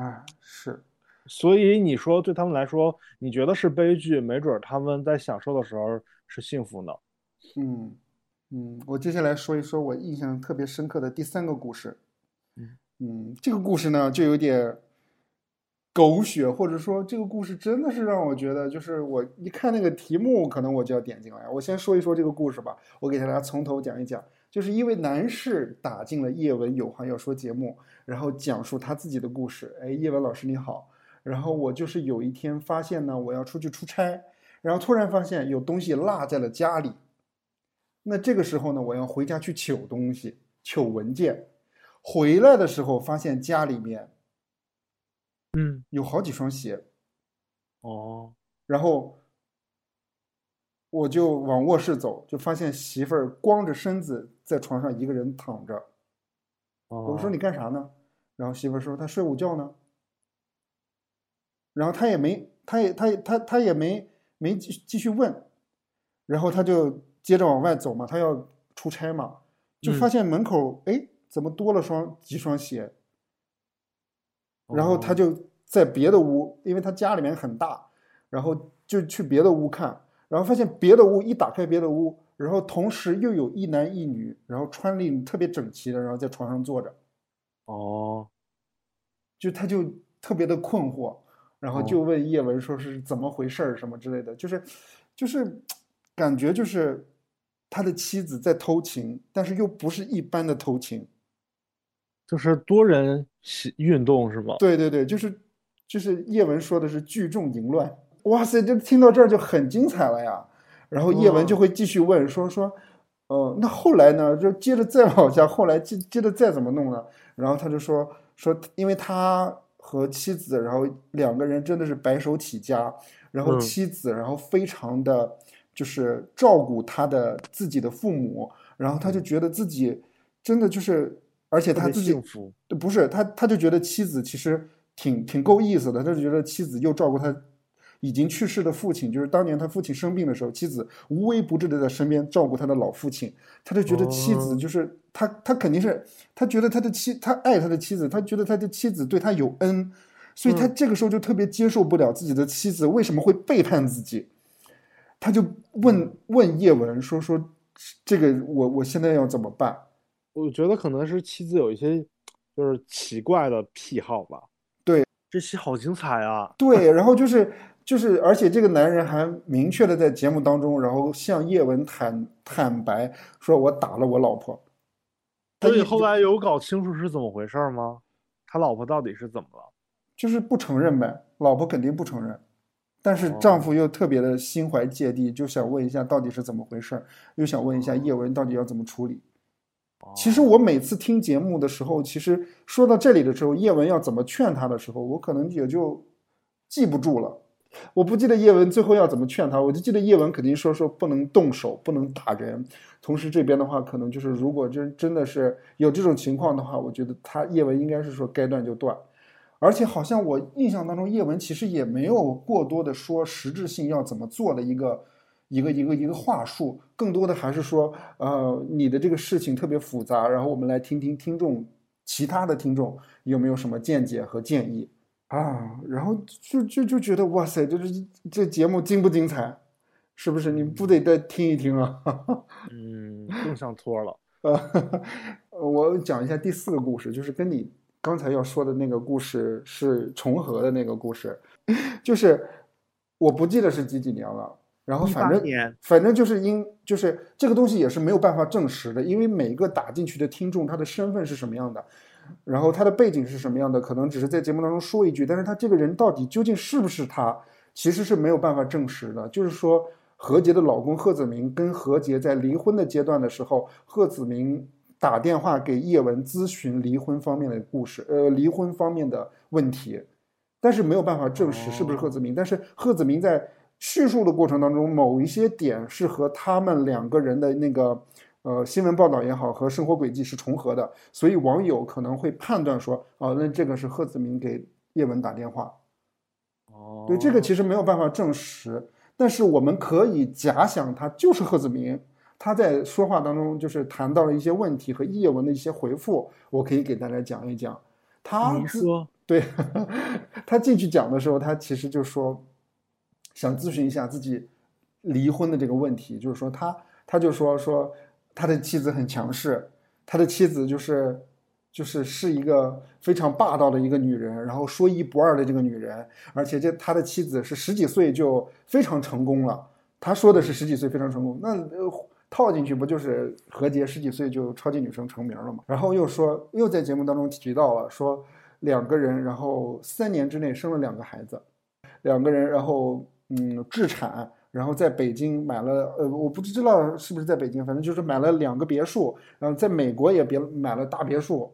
S1: 啊是，
S2: 所以你说对他们来说，你觉得是悲剧，没准儿他们在享受的时候是幸福呢。
S1: 嗯嗯，我接下来说一说我印象特别深刻的第三个故事。
S2: 嗯
S1: 嗯，这个故事呢就有点狗血，或者说这个故事真的是让我觉得，就是我一看那个题目，可能我就要点进来。我先说一说这个故事吧，我给大家从头讲一讲。就是一位男士打进了叶文有话要说节目，然后讲述他自己的故事。哎，叶文老师你好，然后我就是有一天发现呢，我要出去出差，然后突然发现有东西落在了家里。那这个时候呢，我要回家去取东西，取文件。回来的时候发现家里面
S2: 嗯，
S1: 有好几双鞋，
S2: 哦，
S1: 然后我就往卧室走，就发现媳妇儿光着身子在床上一个人躺着。哦我说
S2: 哦
S1: 你干啥呢？然后媳妇儿说她睡午觉呢。然后他也没，他也他也他他也没没继继续问，然后他就接着往外走嘛，他要出差嘛，就发
S2: 嗯
S1: 现门口哎怎么多了双几双鞋，然后他
S2: 哦
S1: 就在别的屋，因为他家里面很大，然后就去别的屋看，然后发现别的屋一打开别的屋，然后同时又有一男一女，然后穿的特别整齐的，然后在床上坐着，
S2: 哦，
S1: 就他就特别的困惑，然后
S2: 哦
S1: 就问叶文说是怎么回事儿什么之类的，就是就是感觉就是他的妻子在偷情，但是又不是一般的偷情，
S2: 就是多人运动是吗？
S1: 对对对，就是就是叶文说的是聚众淫乱，哇塞，就听到这儿就很精彩了呀。然后叶文就会继续问说说，呃，那后来呢？就接着再往下，后来接接着再怎么弄呢？然后他就说说，因为他和妻子，然后两个人真的是白手起家，然后
S2: 嗯
S1: 妻子然后非常的就是照顾他的自己的父母，然后他就觉得自己真的就是，而且他自己。不是他，他就觉得妻子其实挺挺够意思的，他就觉得妻子又照顾他已经去世的父亲，就是当年他父亲生病的时候，妻子无微不至的在身边照顾他的老父亲，他就觉得妻子
S2: 哦
S1: 就是、他，他肯定是他觉得他的妻，他爱他的妻子，他觉得他的妻子对他有恩，所以他
S2: 嗯
S1: 这个时候就特别接受不了自己的妻子为什么会背叛自己，他就问问叶文说说这个我我现在要怎么办？
S2: 我觉得可能是妻子有一些就是奇怪的癖好吧。
S1: 对，
S2: 这戏好精彩啊！
S1: 对，然后就是就是，而且这个男人还明确的在节目当中，然后向叶文坦坦白说：“我打了我老婆。”他
S2: 所以后来有搞清楚是怎么回事吗？他老婆到底是怎么了？
S1: 就是不承认呗，老婆肯定不承认，但是
S2: 哦
S1: 丈夫又特别的心怀芥蒂，就想问一下到底是怎么回事，又想问一下叶文到底要怎么处理。其实我每次听节目的时候，其实说到这里的时候，叶文要怎么劝他的时候，我可能也就记不住了。我不记得叶文最后要怎么劝他，我就记得叶文肯定说说不能动手，不能打人。同时这边的话，可能就是如果真真的是有这种情况的话，我觉得他叶文应该是说该断就断。而且好像我印象当中，叶文其实也没有过多的说实质性要怎么做的一个一个一个一个话术，更多的还是说，呃，你的这个事情特别复杂，然后我们来听听听众其他的听众有没有什么见解和建议啊，然后就就就觉得哇塞，就是这节目精不精彩？是不是？你不得再听一听啊？
S2: 嗯，更上托了。
S1: 呃，我讲一下第四个故事，就是跟你刚才要说的那个故事是重合的那个故事，就是我不记得是几几年了，然后反正反正就是因就是这个东西也是没有办法证实的，因为每个打进去的听众他的身份是什么样的，然后他的背景是什么样的，可能只是在节目当中说一句，但是他这个人到底究竟是不是他，其实是没有办法证实的。就是说，何洁的老公贺子明跟何洁在离婚的阶段的时候，贺子明打电话给叶文咨询离婚方面的故事，呃，离婚方面的问题，但是没有办法证实是不是贺子明。但是贺子明在叙述的过程当中，某一些点是和他们两个人的那个呃新闻报道也好和生活轨迹是重合的，所以网友可能会判断说，哦，那这个是贺子明给叶文打电话。
S2: 哦，
S1: 对，这个其实没有办法证实，但是我们可以假想他就是贺子明。他在说话当中就是谈到了一些问题和叶文的一些回复，我可以给大家讲一讲。他
S2: 说
S1: 对 他进去讲的时候，他其实就说想咨询一下自己离婚的这个问题，就是说他他就说说他的妻子很强势，他的妻子就是就是是一个非常霸道的一个女人，然后说一不二的这个女人，而且这他的妻子是十几岁就非常成功了，他说的是十几岁非常成功，那呃套进去不就是何洁十几岁就超级女生成名了吗？然后又说又在节目当中提到了说两个人，然后三年之内生了两个孩子，两个人然后嗯置产，然后在北京买了呃我不知道是不是在北京，反正就是买了两个别墅，然后在美国也别买了大别墅，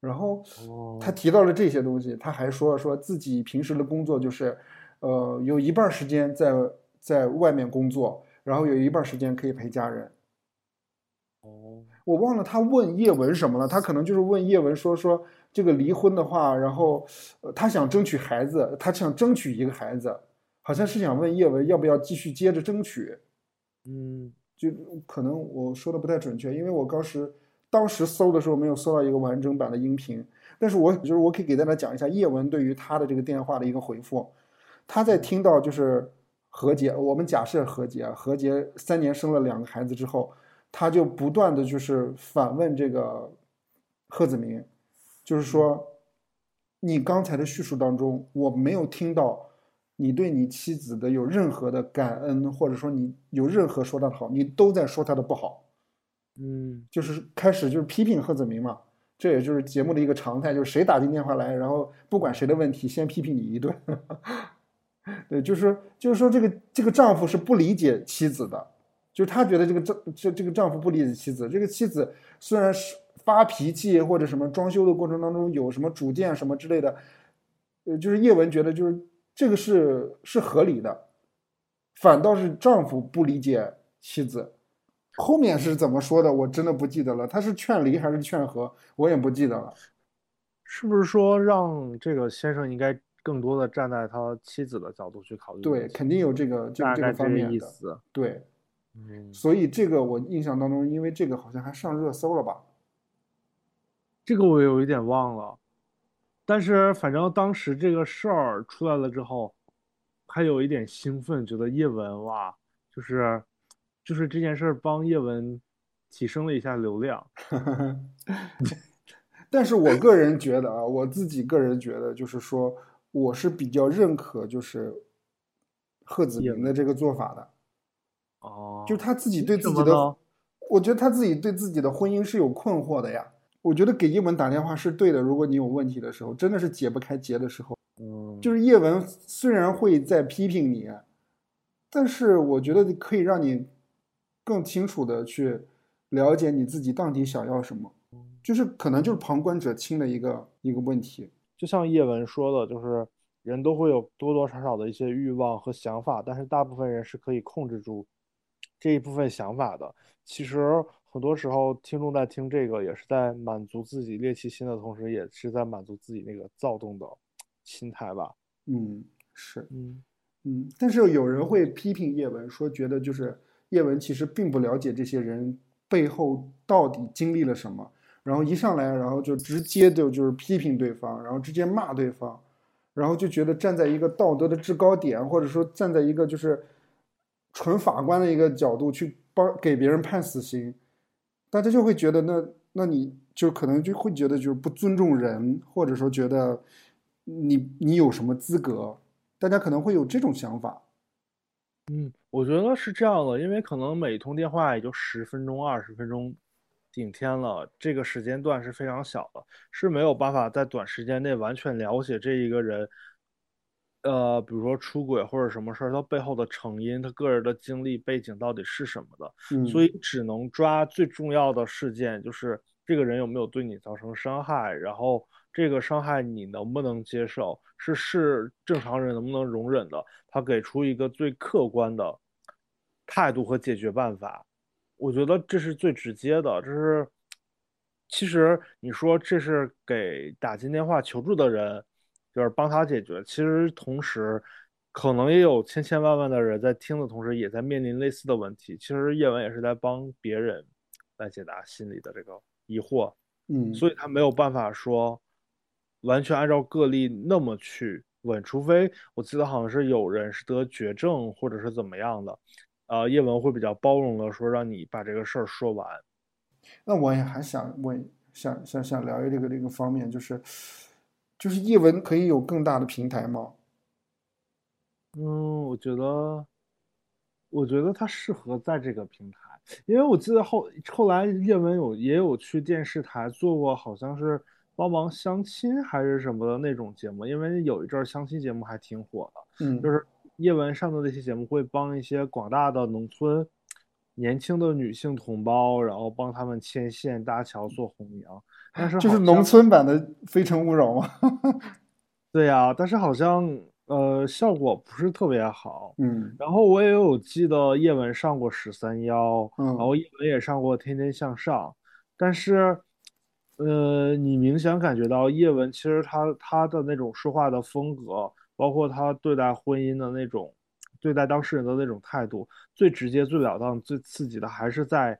S1: 然后
S2: 哦
S1: 他提到了这些东西，他还说说自己平时的工作就是，呃，有一半时间在在外面工作，然后有一半时间可以陪家人。
S2: 哦，
S1: 我忘了他问叶文什么了，他可能就是问叶文说说这个离婚的话，然后、呃他想争取孩子，他想争取一个孩子，好像是想问叶文要不要继续接着争取。
S2: 嗯，
S1: 就可能我说的不太准确，因为我当时当时搜的时候没有搜到一个完整版的音频，但是我就是我可以给大家讲一下叶文对于他的这个电话的一个回复。他在听到就是何洁，我们假设何洁，何洁三年生了两个孩子之后，他就不断的就是反问这个贺子明，就是说，你刚才的叙述当中，我没有听到你对你妻子的有任何的感恩，或者说你有任何说她的好，你都在说她的不好，
S2: 嗯
S1: 就是开始就是批评贺子明嘛。这也就是节目的一个常态，就是谁打进电话来，然后不管谁的问题，先批评你一顿。对，就是，就是说，这个这个丈夫是不理解妻子的，就是他觉得这个丈这这个丈夫不理解妻子，这个妻子虽然是发脾气或者什么装修的过程当中有什么主见什么之类的，呃，就是叶文觉得就是这个是是合理的，反倒是丈夫不理解妻子。后面是怎么说的？我真的不记得了。他是劝离还是劝和？我也不记得了。
S2: 是不是说让这个先生应该更多的站在他妻子的角度去考虑？
S1: 对，肯定有这个这这
S2: 个
S1: 方面的。
S2: 意思。
S1: 对，
S2: 嗯，
S1: 所以这个我印象当中，因为这个好像还上热搜了吧？
S2: 这个我有一点忘了，但是反正当时这个事儿出来了之后，还有一点兴奋，觉得叶文哇，就是就是这件事儿帮叶文提升了一下流量。
S1: 但是我个人觉得啊，我自己个人觉得，就是说，我是比较认可就是贺子铭的这个做法的，
S2: 哦，
S1: 就是他自己对自己的，我觉得他自己对自己的婚姻是有困惑的呀。我觉得给叶文打电话是对的，如果你有问题的时候，真的是解不开结的时候，
S2: 嗯，
S1: 就是叶文虽然会在批评你，但是我觉得可以让你更清楚的去了解你自己到底想要什么，就是可能就是旁观者清的一个一个问题。
S2: 就像叶文说的，就是人都会有多多少少的一些欲望和想法，但是大部分人是可以控制住这一部分想法的。其实很多时候，听众在听这个，也是在满足自己猎奇心的同时，也是在满足自己那个躁动的心态吧。
S1: 嗯，是，
S2: 嗯
S1: 嗯，但是有人会批评叶文，说觉得就是叶文其实并不了解这些人背后到底经历了什么，然后一上来，然后就直接就就是批评对方，然后直接骂对方，然后就觉得站在一个道德的制高点，或者说站在一个就是纯法官的一个角度去帮给别人判死刑，大家就会觉得那那你就可能就会觉得就是不尊重人，或者说觉得你你有什么资格，大家可能会有这种想法。
S2: 嗯，我觉得是这样的，因为可能每通电话也就十分钟、二十分钟，顶天了，这个时间段是非常小的，是没有办法在短时间内完全了解这一个人，呃，比如说出轨或者什么事儿，他背后的成因，他个人的经历背景到底是什么的，
S1: 嗯，
S2: 所以只能抓最重要的事件，就是这个人有没有对你造成伤害，然后这个伤害你能不能接受，是是正常人能不能容忍的，他给出一个最客观的态度和解决办法。我觉得这是最直接的，这是其实你说这是给打进电话求助的人，就是帮他解决，其实同时可能也有千千万万的人在听的同时，也在面临类似的问题。其实叶文也是在帮别人来解答心里的这个疑惑，
S1: 嗯，
S2: 所以他没有办法说完全按照个例那么去问，除非我记得好像是有人是得绝症或者是怎么样的，呃，叶文会比较包容的说让你把这个事儿说完。
S1: 那我也还想问，想想想聊一这个这个方面，就是就是叶文可以有更大的平台吗？
S2: 嗯，我觉得，我觉得他适合在这个平台，因为我记得后后来叶文有也有去电视台做过，好像是帮忙相亲还是什么的那种节目，因为有一阵儿相亲节目还挺火的，
S1: 嗯，
S2: 就是叶文上的那些节目会帮一些广大的农村年轻的女性同胞，然后帮他们牵线搭桥做红娘，但是
S1: 就是农村版的《非诚勿扰》嘛。
S2: 对呀，但是好像呃效果不是特别好。
S1: 嗯
S2: 然后我也有记得叶文上过十三幺，
S1: 嗯
S2: 然后叶文也上过天天向上，但是，呃，你明显感觉到叶文其实他他的那种说话的风格，包括他对待婚姻的那种，对待当事人的那种态度，最直接、最了当、最刺激的还是在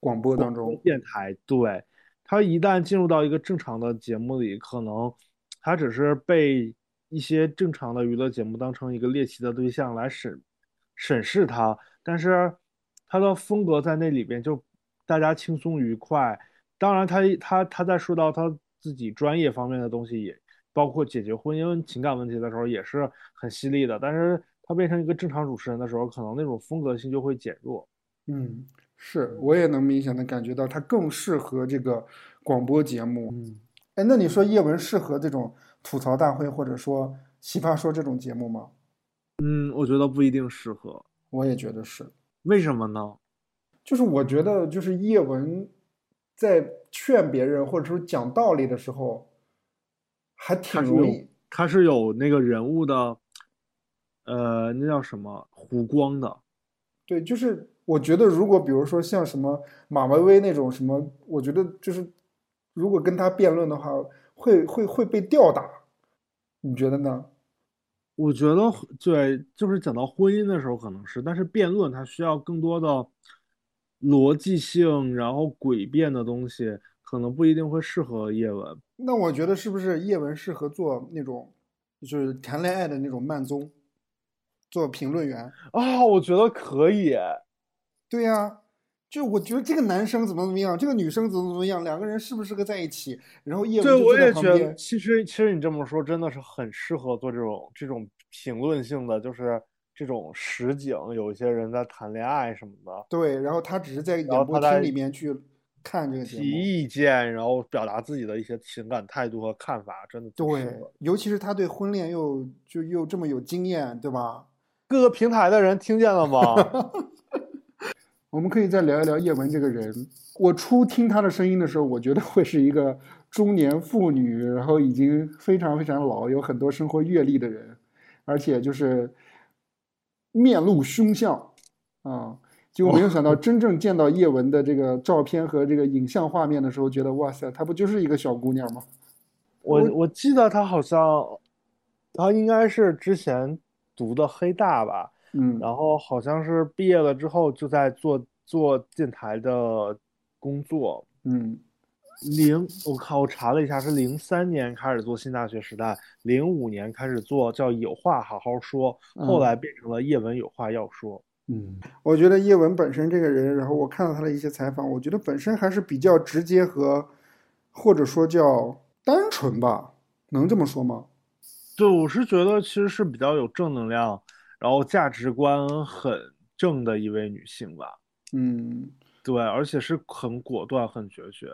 S1: 广播当中，
S2: 电台。对，他一旦进入到一个正常的节目里，可能他只是被一些正常的娱乐节目当成一个猎奇的对象来审审视他，但是他的风格在那里边就大家轻松愉快。当然他，他他在说到他自己专业方面的东西，也包括解决婚姻情感问题的时候，也是很犀利的。但是他变成一个正常主持人的时候，可能那种风格性就会减弱。
S1: 嗯，是，我也能明显的感觉到他更适合这个广播节目。
S2: 嗯，
S1: 哎，那你说叶文适合这种吐槽大会或者说奇葩说这种节目吗？
S2: 嗯，我觉得不一定适合。
S1: 我也觉得是。
S2: 为什么呢？
S1: 就是我觉得，就是叶文。在劝别人或者说讲道理的时候，还挺容易。
S2: 他是有那个人物的，呃，那叫什么弧光的。
S1: 对，就是我觉得，如果比如说像什么马薇薇那种什么，我觉得就是如果跟他辩论的话，会会会被吊打。你觉得呢？
S2: 我觉得对，就是讲到婚姻的时候可能是，但是辩论它需要更多的。逻辑性，然后诡辩的东西，可能不一定会适合叶文。
S1: 那我觉得是不是叶文适合做那种，就是谈恋爱的那种慢综，做评论员
S2: 啊？我觉得可以。
S1: 对呀，就我觉得这个男生怎么怎么样，这个女生怎么怎么样，两个人适不适合在一起？然后叶文
S2: 对，我也觉得，其实其实你这么说，真的是很适合做这种这种评论性的，就是。这种实景，有一些人在谈恋爱什么的。
S1: 对，然后他只是在演播厅里面去看这个
S2: 提意见，然后表达自己的一些情感态度和看法，真的
S1: 对。尤其是他对婚恋又就又这么有经验，对吧？
S2: 各个平台的人听见了吗？
S1: 我们可以再聊一聊叶文这个人。我初听他的声音的时候，我觉得会是一个中年妇女，然后已经非常非常老，有很多生活阅历的人，而且就是。面露凶相，啊，结果没有想到，真正见到叶文的这个照片和这个影像画面的时候，觉得哇塞，她不就是一个小姑娘吗？
S2: 我我记得她好像，她应该是之前读的黑大吧，
S1: 嗯，
S2: 然后好像是毕业了之后就在做做电台的工作，
S1: 嗯。
S2: 零，我靠，我查了一下，是零三年开始做新大学时代，零五年开始做叫有话好好说，后来变成了叶文有话要说。
S1: 嗯，我觉得叶文本身这个人，然后我看到他的一些采访，我觉得本身还是比较直接和，或者说叫单纯吧，能这么说吗？
S2: 对，我是觉得其实是比较有正能量，然后价值观很正的一位女性吧。
S1: 嗯。
S2: 对，而且是很果断、很决绝，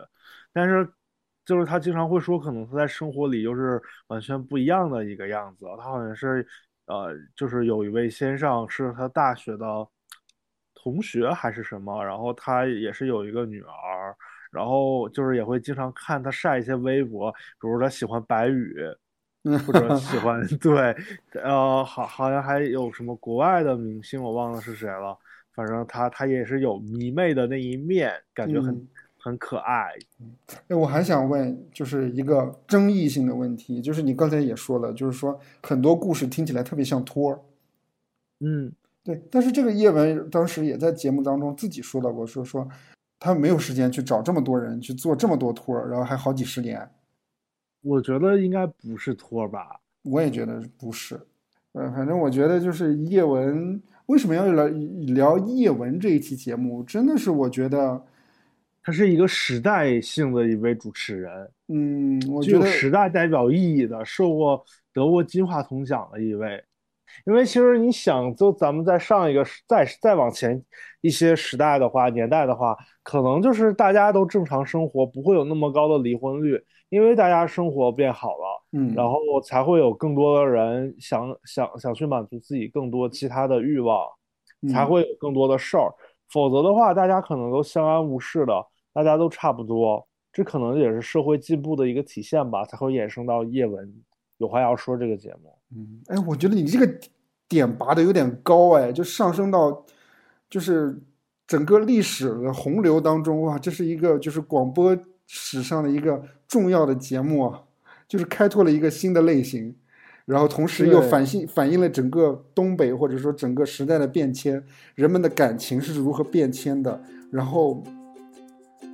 S2: 但是就是她经常会说，可能她在生活里又是完全不一样的一个样子。她好像是，呃，就是有一位先生是她大学的同学还是什么，然后她也是有一个女儿，然后就是也会经常看他晒一些微博，比如他喜欢白宇，或者喜欢 对，呃，好，好像还有什么国外的明星，我忘了是谁了。反正他他也是有迷妹的那一面，感觉很很可爱。
S1: 哎，我还想问，就是一个争议性的问题，就是你刚才也说了，就是说很多故事听起来特别像托儿。
S2: 嗯，
S1: 对。但是这个叶文当时也在节目当中自己说到过，说说他没有时间去找这么多人去做这么多托儿，然后还好几十年。
S2: 我觉得应该不是托儿吧？
S1: 我也觉得不是。嗯，反正我觉得就是叶文。为什么要聊聊叶文这一期节目？真的是我觉得，
S2: 他是一个时代性的一位主持人，
S1: 嗯，
S2: 具有时代代表意义的，受过得过金话筒奖的一位。因为其实你想，就咱们在上一个再再往前一些时代的话，年代的话，可能就是大家都正常生活，不会有那么高的离婚率，因为大家生活变好了。
S1: 嗯，
S2: 然后才会有更多的人想想想去满足自己更多其他的欲望，才会有更多的事儿。否则的话，大家可能都相安无事的，大家都差不多。这可能也是社会进步的一个体现吧，才会衍生到叶文有话要说这个节目。
S1: 嗯，哎，我觉得你这个点拔的有点高，哎，就上升到就是整个历史的洪流当中，哇，这是一个就是广播史上的一个重要的节目啊。就是开拓了一个新的类型，然后同时又反映反映了整个东北或者说整个时代的变迁，人们的感情是如何变迁的。然后，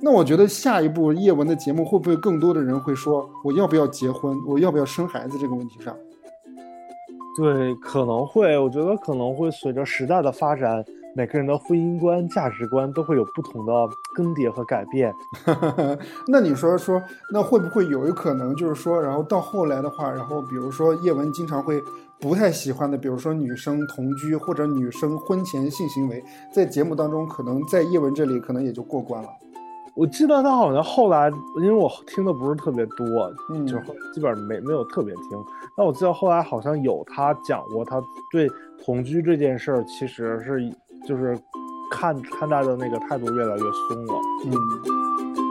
S1: 那我觉得下一步叶文的节目会不会更多的人会说我要不要结婚，我要不要生孩子这个问题上？
S2: 对，可能会，我觉得可能会随着时代的发展，每个人的婚姻观、价值观都会有不同的更迭和改变。
S1: 那你说说，那会不会有一可能，就是说，然后到后来的话，然后比如说叶文经常会不太喜欢的，比如说女生同居或者女生婚前性行为，在节目当中，可能在叶文这里可能也就过关了。
S2: 我记得他好像后来，因为我听的不是特别多，
S1: 嗯
S2: 就是基本上没没有特别听。但我记得后来好像有他讲过，他对同居这件事儿其实是就是看看待的那个态度越来越松了。
S1: 嗯。